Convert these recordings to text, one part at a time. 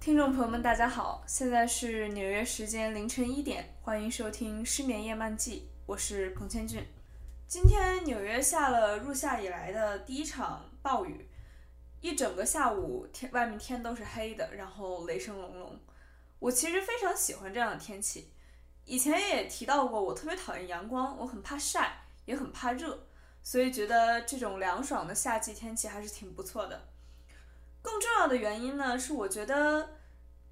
听众朋友们，大家好，现在是纽约时间凌晨一点，欢迎收听《失眠夜漫记》，我是彭千俊。今天纽约下了入夏以来的第一场暴雨，一整个下午天外面天都是黑的，然后雷声隆隆。我其实非常喜欢这样的天气，以前也提到过，我特别讨厌阳光，我很怕晒，也很怕热，所以觉得这种凉爽的夏季天气还是挺不错的。更重要的原因呢，是我觉得，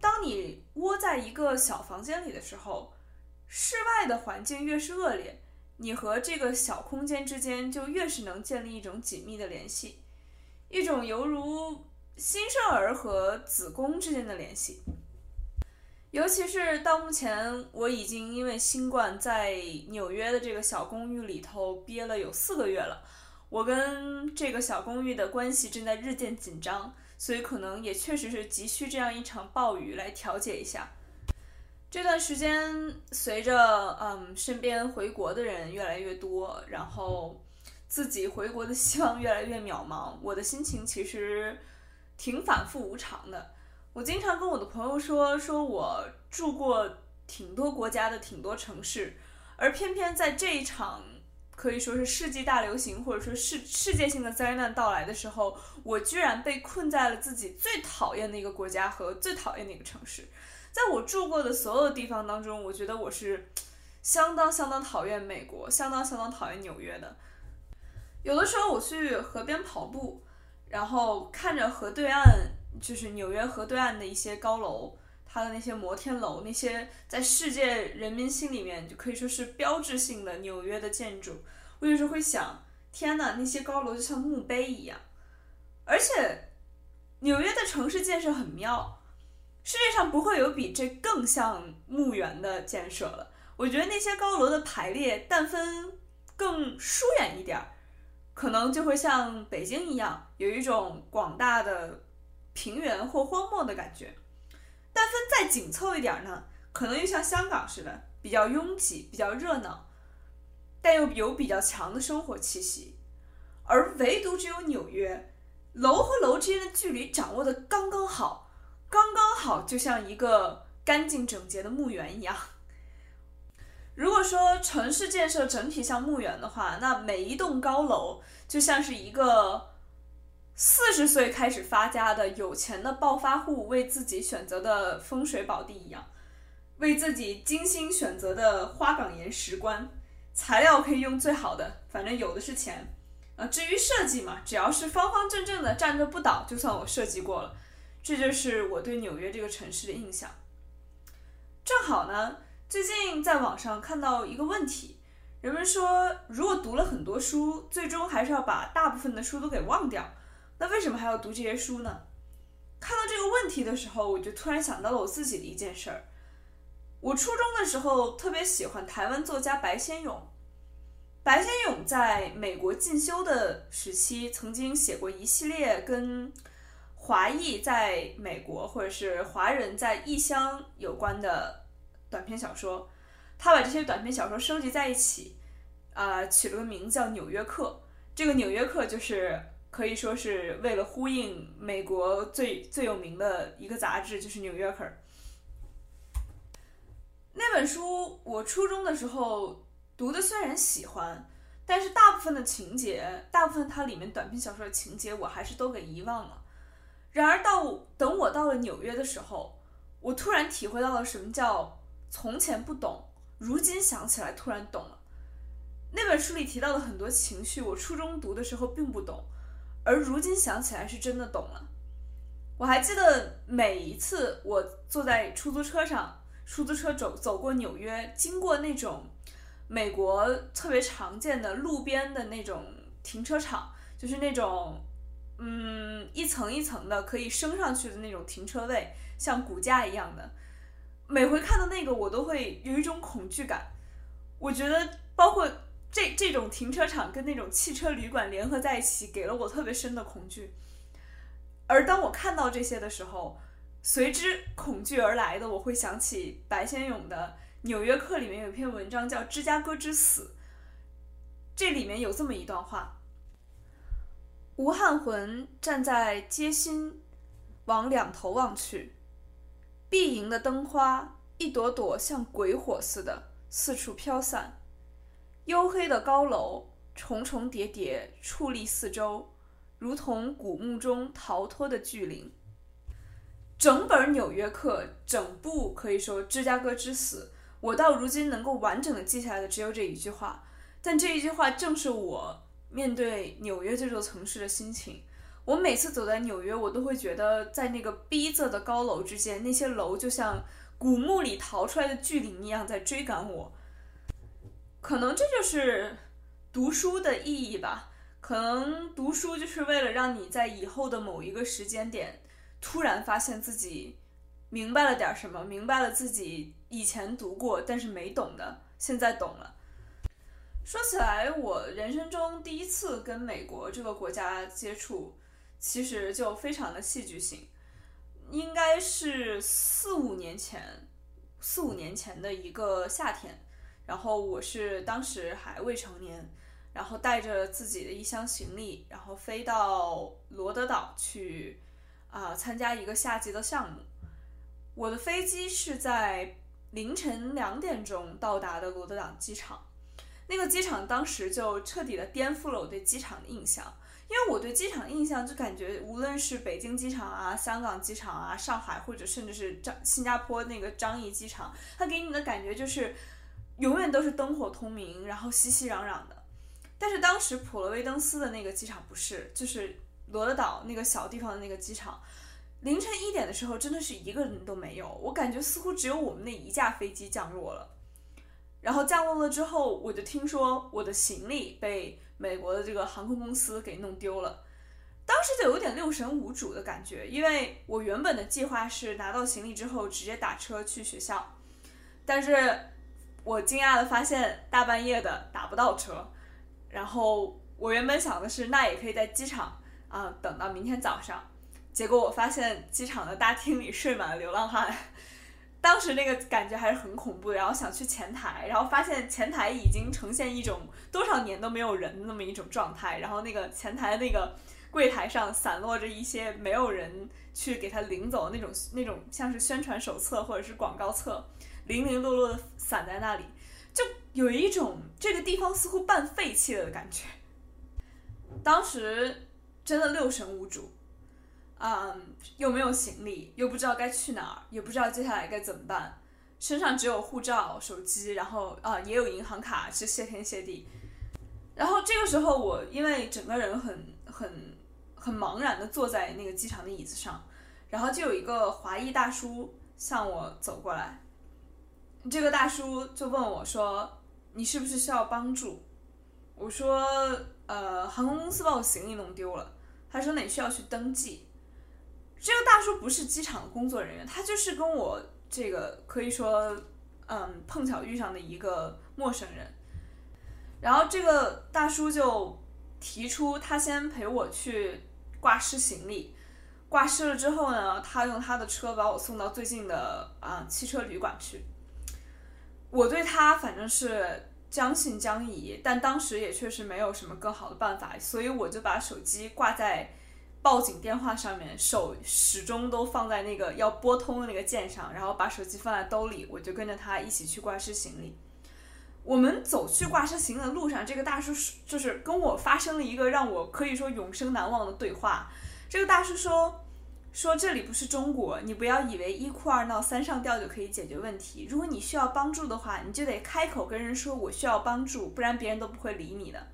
当你窝在一个小房间里的时候，室外的环境越是恶劣，你和这个小空间之间就越是能建立一种紧密的联系，一种犹如新生儿和子宫之间的联系。尤其是到目前，我已经因为新冠在纽约的这个小公寓里头憋了有四个月了，我跟这个小公寓的关系正在日渐紧张。所以可能也确实是急需这样一场暴雨来调节一下。这段时间，随着嗯身边回国的人越来越多，然后自己回国的希望越来越渺茫，我的心情其实挺反复无常的。我经常跟我的朋友说，说我住过挺多国家的挺多城市，而偏偏在这一场。可以说是世纪大流行，或者说世世界性的灾难到来的时候，我居然被困在了自己最讨厌的一个国家和最讨厌的一个城市。在我住过的所有地方当中，我觉得我是相当相当讨厌美国，相当相当讨厌纽约的。有的时候我去河边跑步，然后看着河对岸，就是纽约河对岸的一些高楼。它的那些摩天楼，那些在世界人民心里面就可以说是标志性的纽约的建筑，我有时候会想，天哪，那些高楼就像墓碑一样。而且，纽约的城市建设很妙，世界上不会有比这更像墓园的建设了。我觉得那些高楼的排列，但分更疏远一点儿，可能就会像北京一样，有一种广大的平原或荒漠的感觉。但分再紧凑一点呢，可能又像香港似的，比较拥挤、比较热闹，但又有比较强的生活气息。而唯独只有纽约，楼和楼之间的距离掌握的刚刚好，刚刚好，就像一个干净整洁的墓园一样。如果说城市建设整体像墓园的话，那每一栋高楼就像是一个。四十岁开始发家的有钱的暴发户为自己选择的风水宝地一样，为自己精心选择的花岗岩石棺，材料可以用最好的，反正有的是钱。呃，至于设计嘛，只要是方方正正的站着不倒，就算我设计过了。这就是我对纽约这个城市的印象。正好呢，最近在网上看到一个问题，人们说，如果读了很多书，最终还是要把大部分的书都给忘掉。那为什么还要读这些书呢？看到这个问题的时候，我就突然想到了我自己的一件事儿。我初中的时候特别喜欢台湾作家白先勇。白先勇在美国进修的时期，曾经写过一系列跟华裔在美国或者是华人在异乡有关的短篇小说。他把这些短篇小说收集在一起，啊，取了个名字叫《纽约客》。这个《纽约客》就是。可以说是为了呼应美国最最有名的一个杂志，就是《纽约客》。那本书我初中的时候读的，虽然喜欢，但是大部分的情节，大部分它里面短篇小说的情节，我还是都给遗忘了。然而到等我到了纽约的时候，我突然体会到了什么叫从前不懂，如今想起来突然懂了。那本书里提到的很多情绪，我初中读的时候并不懂。而如今想起来是真的懂了。我还记得每一次我坐在出租车上，出租车走走过纽约，经过那种美国特别常见的路边的那种停车场，就是那种嗯一层一层的可以升上去的那种停车位，像骨架一样的。每回看到那个，我都会有一种恐惧感。我觉得包括。这这种停车场跟那种汽车旅馆联合在一起，给了我特别深的恐惧。而当我看到这些的时候，随之恐惧而来的，我会想起白先勇的《纽约客》里面有一篇文章叫《芝加哥之死》，这里面有这么一段话：吴汉魂站在街心，往两头望去，碧莹的灯花一朵朵像鬼火似的四处飘散，黝黑的高楼重重叠叠矗立四周，如同古墓中逃脱的巨灵。整本《纽约客》，整部可以说《芝加哥之死》，我到如今能够完整的记下来的只有这一句话。但这一句话正是我面对纽约这座城市的心情。我每次走在纽约，我都会觉得在那个逼仄的高楼之间，那些楼就像古墓里逃出来的巨灵一样在追赶我。可能这就是读书的意义吧。可能读书就是为了让你在以后的某一个时间点。突然发现自己明白了点什么，明白了自己以前读过但是没懂的，现在懂了。说起来，我人生中第一次跟美国这个国家接触，其实就非常的戏剧性，应该是四五年前，四五年前的一个夏天，然后我是当时还未成年，然后带着自己的一箱行李，然后飞到罗德岛去。啊，参加一个夏季的项目。我的飞机是在凌晨两点钟到达的罗德岛机场。那个机场当时就彻底的颠覆了我对机场的印象，因为我对机场印象就感觉，无论是北京机场啊、香港机场啊、上海或者甚至是张新加坡那个樟宜机场，它给你的感觉就是永远都是灯火通明，然后熙熙攘攘的。但是当时普罗维登斯的那个机场不是，就是。罗德岛那个小地方的那个机场，凌晨一点的时候真的是一个人都没有，我感觉似乎只有我们那一架飞机降落了。然后降落了之后，我就听说我的行李被美国的这个航空公司给弄丢了，当时就有点六神无主的感觉，因为我原本的计划是拿到行李之后直接打车去学校，但是我惊讶的发现大半夜的打不到车，然后我原本想的是那也可以在机场。啊，等到明天早上，结果我发现机场的大厅里睡满了流浪汉，当时那个感觉还是很恐怖的。然后想去前台，然后发现前台已经呈现一种多少年都没有人的那么一种状态。然后那个前台那个柜台上散落着一些没有人去给他领走那种那种像是宣传手册或者是广告册，零零落落的散在那里，就有一种这个地方似乎半废弃了的感觉。当时。真的六神无主，嗯，又没有行李，又不知道该去哪儿，也不知道接下来该怎么办，身上只有护照、手机，然后啊，也有银行卡，是谢天谢地。然后这个时候，我因为整个人很很很茫然的坐在那个机场的椅子上，然后就有一个华裔大叔向我走过来，这个大叔就问我说：“你是不是需要帮助？”我说：“呃，航空公司把我行李弄丢了。”他说：“那你需要去登记。”这个大叔不是机场的工作人员，他就是跟我这个可以说，嗯，碰巧遇上的一个陌生人。然后这个大叔就提出，他先陪我去挂失行李。挂失了之后呢，他用他的车把我送到最近的啊汽车旅馆去。我对他反正是。将信将疑，但当时也确实没有什么更好的办法，所以我就把手机挂在报警电话上面，手始终都放在那个要拨通的那个键上，然后把手机放在兜里，我就跟着他一起去挂失行李。我们走去挂失行李的路上，这个大叔就是跟我发生了一个让我可以说永生难忘的对话。这个大叔说。说这里不是中国，你不要以为一哭二闹三上吊就可以解决问题。如果你需要帮助的话，你就得开口跟人说我需要帮助，不然别人都不会理你的。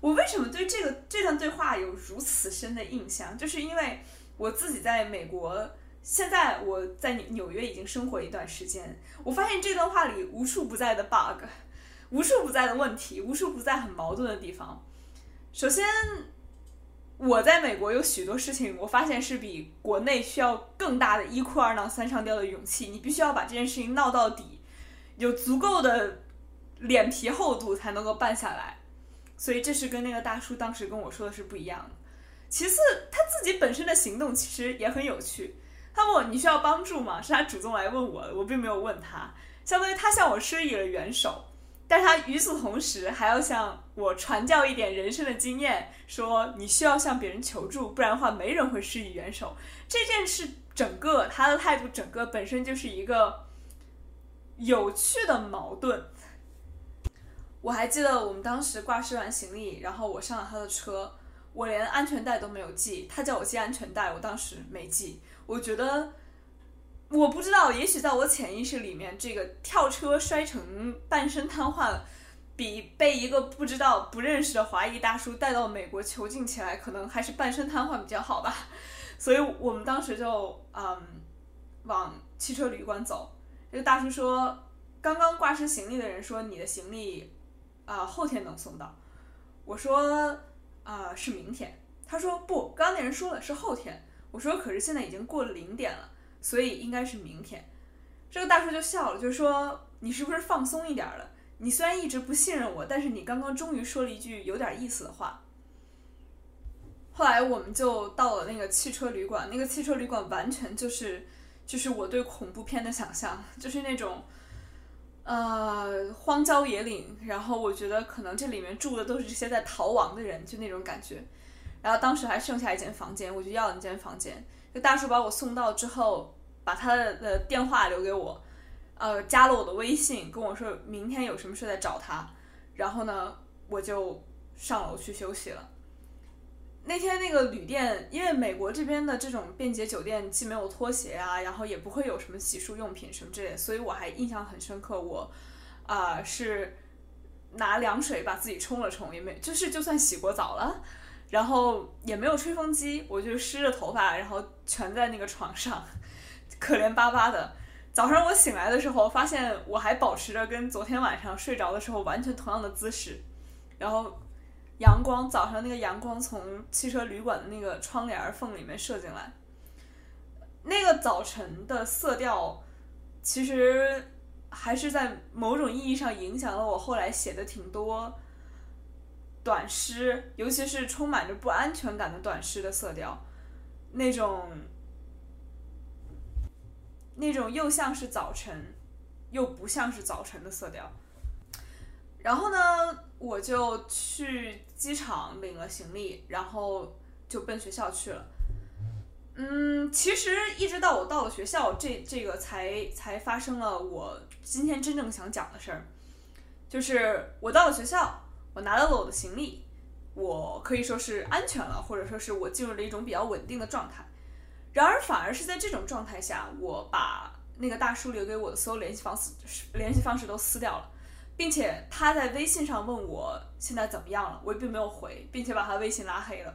我为什么对这个这段对话有如此深的印象？就是因为我自己在美国，现在我在纽纽约已经生活一段时间，我发现这段话里无处不在的 bug，无处不在的问题，无处不在很矛盾的地方。首先。我在美国有许多事情，我发现是比国内需要更大的一哭二闹三上吊的勇气。你必须要把这件事情闹到底，有足够的脸皮厚度才能够办下来。所以这是跟那个大叔当时跟我说的是不一样的。其次他自己本身的行动其实也很有趣。他问我你需要帮助吗？是他主动来问我的，我并没有问他。相当于他向我施以了援手，但他与此同时还要向我传教一点人生的经验，说你需要向别人求助，不然的话没人会施以援手。这件事整个他的态度，整个本身就是一个有趣的矛盾。我还记得我们当时挂失完行李，然后我上了他的车，我连安全带都没有系，他叫我系安全带，我当时没系。我觉得，我不知道，也许在我潜意识里面，这个跳车摔成半身瘫痪，比被一个不知道、不认识的华裔大叔带到美国囚禁起来，可能还是半身瘫痪比较好吧。所以我们当时就嗯往汽车旅馆走。这个大叔说，刚刚挂失行李的人说你的行李啊后天能送到。我说啊是明天。他说不，刚刚那人说了是后天。我说，可是现在已经过了零点了，所以应该是明天。这个大叔就笑了，就说：“你是不是放松一点了？你虽然一直不信任我，但是你刚刚终于说了一句有点意思的话。”后来我们就到了那个汽车旅馆，那个汽车旅馆完全就是就是我对恐怖片的想象，就是那种呃荒郊野岭，然后我觉得可能这里面住的都是这些在逃亡的人，就那种感觉。然后当时还剩下一间房间，我就要了那间房间。这大叔把我送到之后，把他的电话留给我，呃，加了我的微信，跟我说明天有什么事再找他。然后呢，我就上楼去休息了。那天那个旅店，因为美国这边的这种便捷酒店既没有拖鞋啊，然后也不会有什么洗漱用品什么之类，所以我还印象很深刻。我啊是拿凉水把自己冲了冲，也没就是就算洗过澡了。然后也没有吹风机，我就湿着头发，然后蜷在那个床上，可怜巴巴的。早上我醒来的时候，发现我还保持着跟昨天晚上睡着的时候完全同样的姿势。然后阳光，早上那个阳光从汽车旅馆的那个窗帘缝里面射进来，那个早晨的色调，其实还是在某种意义上影响了我后来写的挺多。短诗，尤其是充满着不安全感的短诗的色调，那种那种又像是早晨，又不像是早晨的色调。然后呢，我就去机场领了行李，然后就奔学校去了。嗯，其实一直到我到了学校，这这个才才发生了我今天真正想讲的事儿，就是我到了学校。我拿到了我的行李，我可以说是安全了，或者说是我进入了一种比较稳定的状态。然而，反而是在这种状态下，我把那个大叔留给我的所有联系方式联系方式都撕掉了，并且他在微信上问我现在怎么样了，我也并没有回，并且把他微信拉黑了。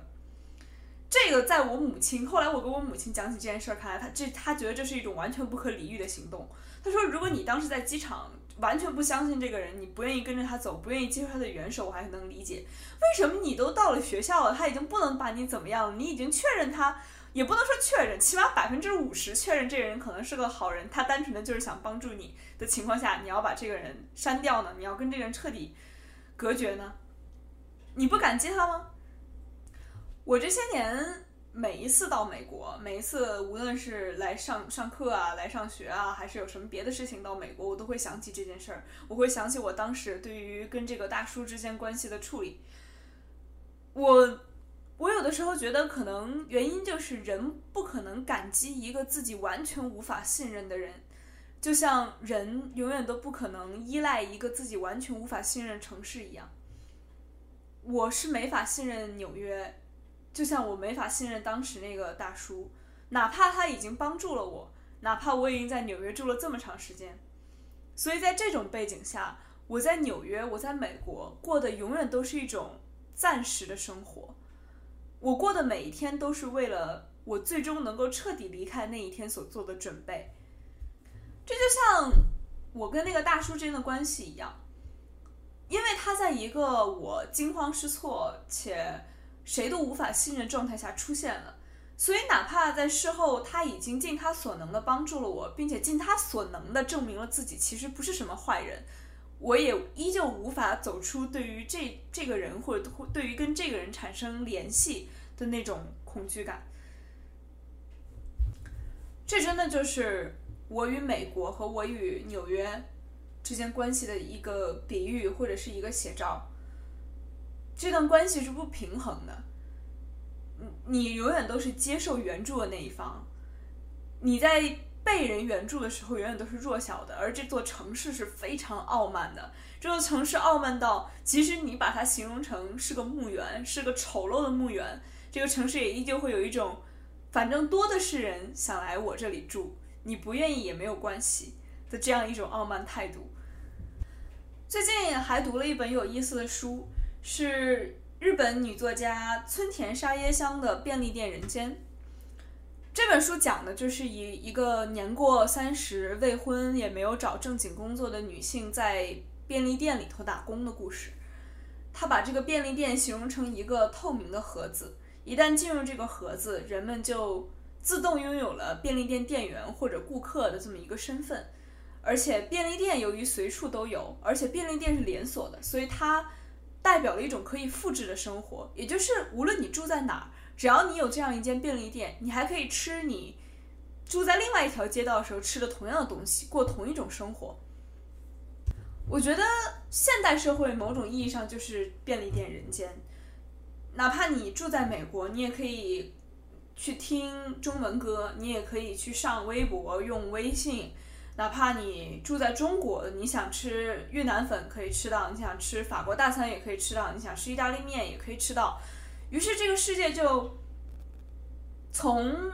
这个在我母亲后来我跟我母亲讲起这件事儿，看来他这他觉得这是一种完全不可理喻的行动。他说，如果你当时在机场。完全不相信这个人，你不愿意跟着他走，不愿意接受他的援手，我还能理解。为什么你都到了学校了，他已经不能把你怎么样了？你已经确认他，也不能说确认，起码百分之五十确认这个人可能是个好人，他单纯的就是想帮助你的情况下，你要把这个人删掉呢？你要跟这个人彻底隔绝呢？你不感激他吗？我这些年。每一次到美国，每一次无论是来上上课啊，来上学啊，还是有什么别的事情到美国，我都会想起这件事儿。我会想起我当时对于跟这个大叔之间关系的处理。我，我有的时候觉得，可能原因就是人不可能感激一个自己完全无法信任的人，就像人永远都不可能依赖一个自己完全无法信任城市一样。我是没法信任纽约。就像我没法信任当时那个大叔，哪怕他已经帮助了我，哪怕我已经在纽约住了这么长时间，所以在这种背景下，我在纽约，我在美国过的永远都是一种暂时的生活，我过的每一天都是为了我最终能够彻底离开那一天所做的准备。这就像我跟那个大叔之间的关系一样，因为他在一个我惊慌失措且。谁都无法信任状态下出现了，所以哪怕在事后他已经尽他所能的帮助了我，并且尽他所能的证明了自己其实不是什么坏人，我也依旧无法走出对于这这个人或者对于跟这个人产生联系的那种恐惧感。这真的就是我与美国和我与纽约之间关系的一个比喻或者是一个写照。这段关系是不平衡的，你永远都是接受援助的那一方，你在被人援助的时候永远都是弱小的，而这座城市是非常傲慢的。这座城市傲慢到，即使你把它形容成是个墓园，是个丑陋的墓园，这个城市也依旧会有一种，反正多的是人想来我这里住，你不愿意也没有关系的这样一种傲慢态度。最近还读了一本有意思的书。是日本女作家村田沙耶香的《便利店人间》这本书讲的就是一一个年过三十、未婚也没有找正经工作的女性在便利店里头打工的故事。她把这个便利店形容成一个透明的盒子，一旦进入这个盒子，人们就自动拥有了便利店店员或者顾客的这么一个身份。而且便利店由于随处都有，而且便利店是连锁的，所以它。代表了一种可以复制的生活，也就是无论你住在哪儿，只要你有这样一间便利店，你还可以吃你住在另外一条街道的时候吃的同样的东西，过同一种生活。我觉得现代社会某种意义上就是便利店人间，哪怕你住在美国，你也可以去听中文歌，你也可以去上微博、用微信。哪怕你住在中国，你想吃越南粉可以吃到，你想吃法国大餐也可以吃到，你想吃意大利面也可以吃到。于是这个世界就从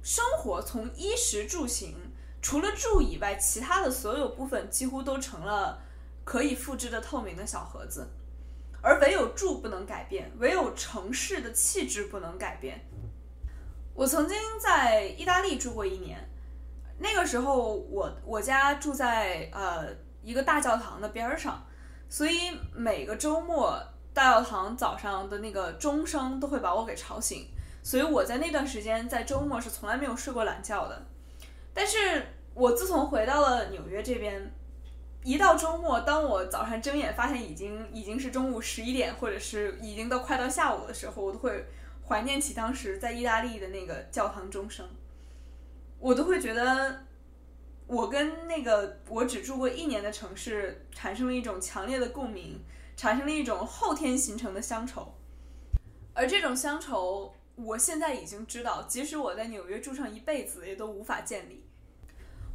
生活，从衣食住行，除了住以外，其他的所有部分几乎都成了可以复制的透明的小盒子，而唯有住不能改变，唯有城市的气质不能改变。我曾经在意大利住过一年。那个时候，我我家住在呃一个大教堂的边儿上，所以每个周末大教堂早上的那个钟声都会把我给吵醒，所以我在那段时间在周末是从来没有睡过懒觉的。但是我自从回到了纽约这边，一到周末，当我早上睁眼发现已经已经是中午十一点，或者是已经到快到下午的时候，我都会怀念起当时在意大利的那个教堂钟声。我都会觉得，我跟那个我只住过一年的城市产生了一种强烈的共鸣，产生了一种后天形成的乡愁，而这种乡愁，我现在已经知道，即使我在纽约住上一辈子，也都无法建立。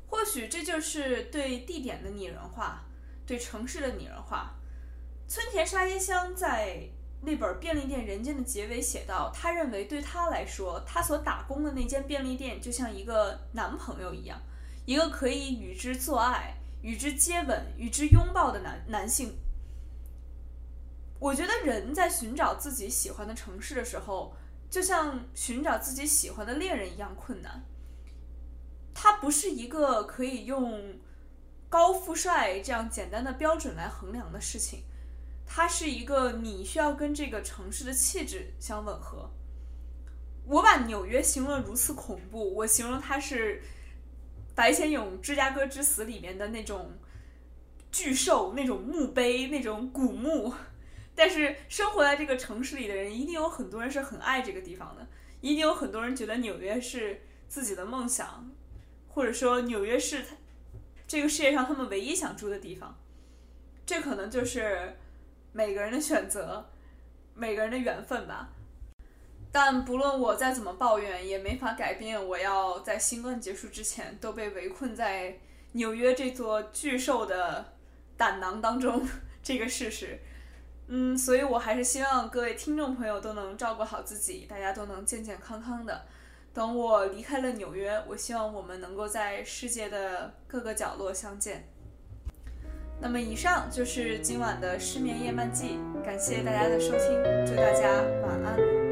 或许这就是对地点的拟人化，对城市的拟人化。村田沙耶香在。那本便利店人间的结尾写道：“他认为对他来说，他所打工的那间便利店就像一个男朋友一样，一个可以与之做爱、与之接吻、与之拥抱的男男性。”我觉得人在寻找自己喜欢的城市的时候，就像寻找自己喜欢的恋人一样困难。它不是一个可以用高富帅这样简单的标准来衡量的事情。它是一个你需要跟这个城市的气质相吻合。我把纽约形容的如此恐怖，我形容它是白先勇《芝加哥之死》里面的那种巨兽、那种墓碑、那种古墓。但是生活在这个城市里的人，一定有很多人是很爱这个地方的，一定有很多人觉得纽约是自己的梦想，或者说纽约是他这个世界上他们唯一想住的地方。这可能就是。每个人的选择，每个人的缘分吧。但不论我再怎么抱怨，也没法改变我要在新冠结束之前都被围困在纽约这座巨兽的胆囊当中 这个事实。嗯，所以我还是希望各位听众朋友都能照顾好自己，大家都能健健康康的。等我离开了纽约，我希望我们能够在世界的各个角落相见。那么以上就是今晚的失眠夜漫记，感谢大家的收听，祝大家晚安。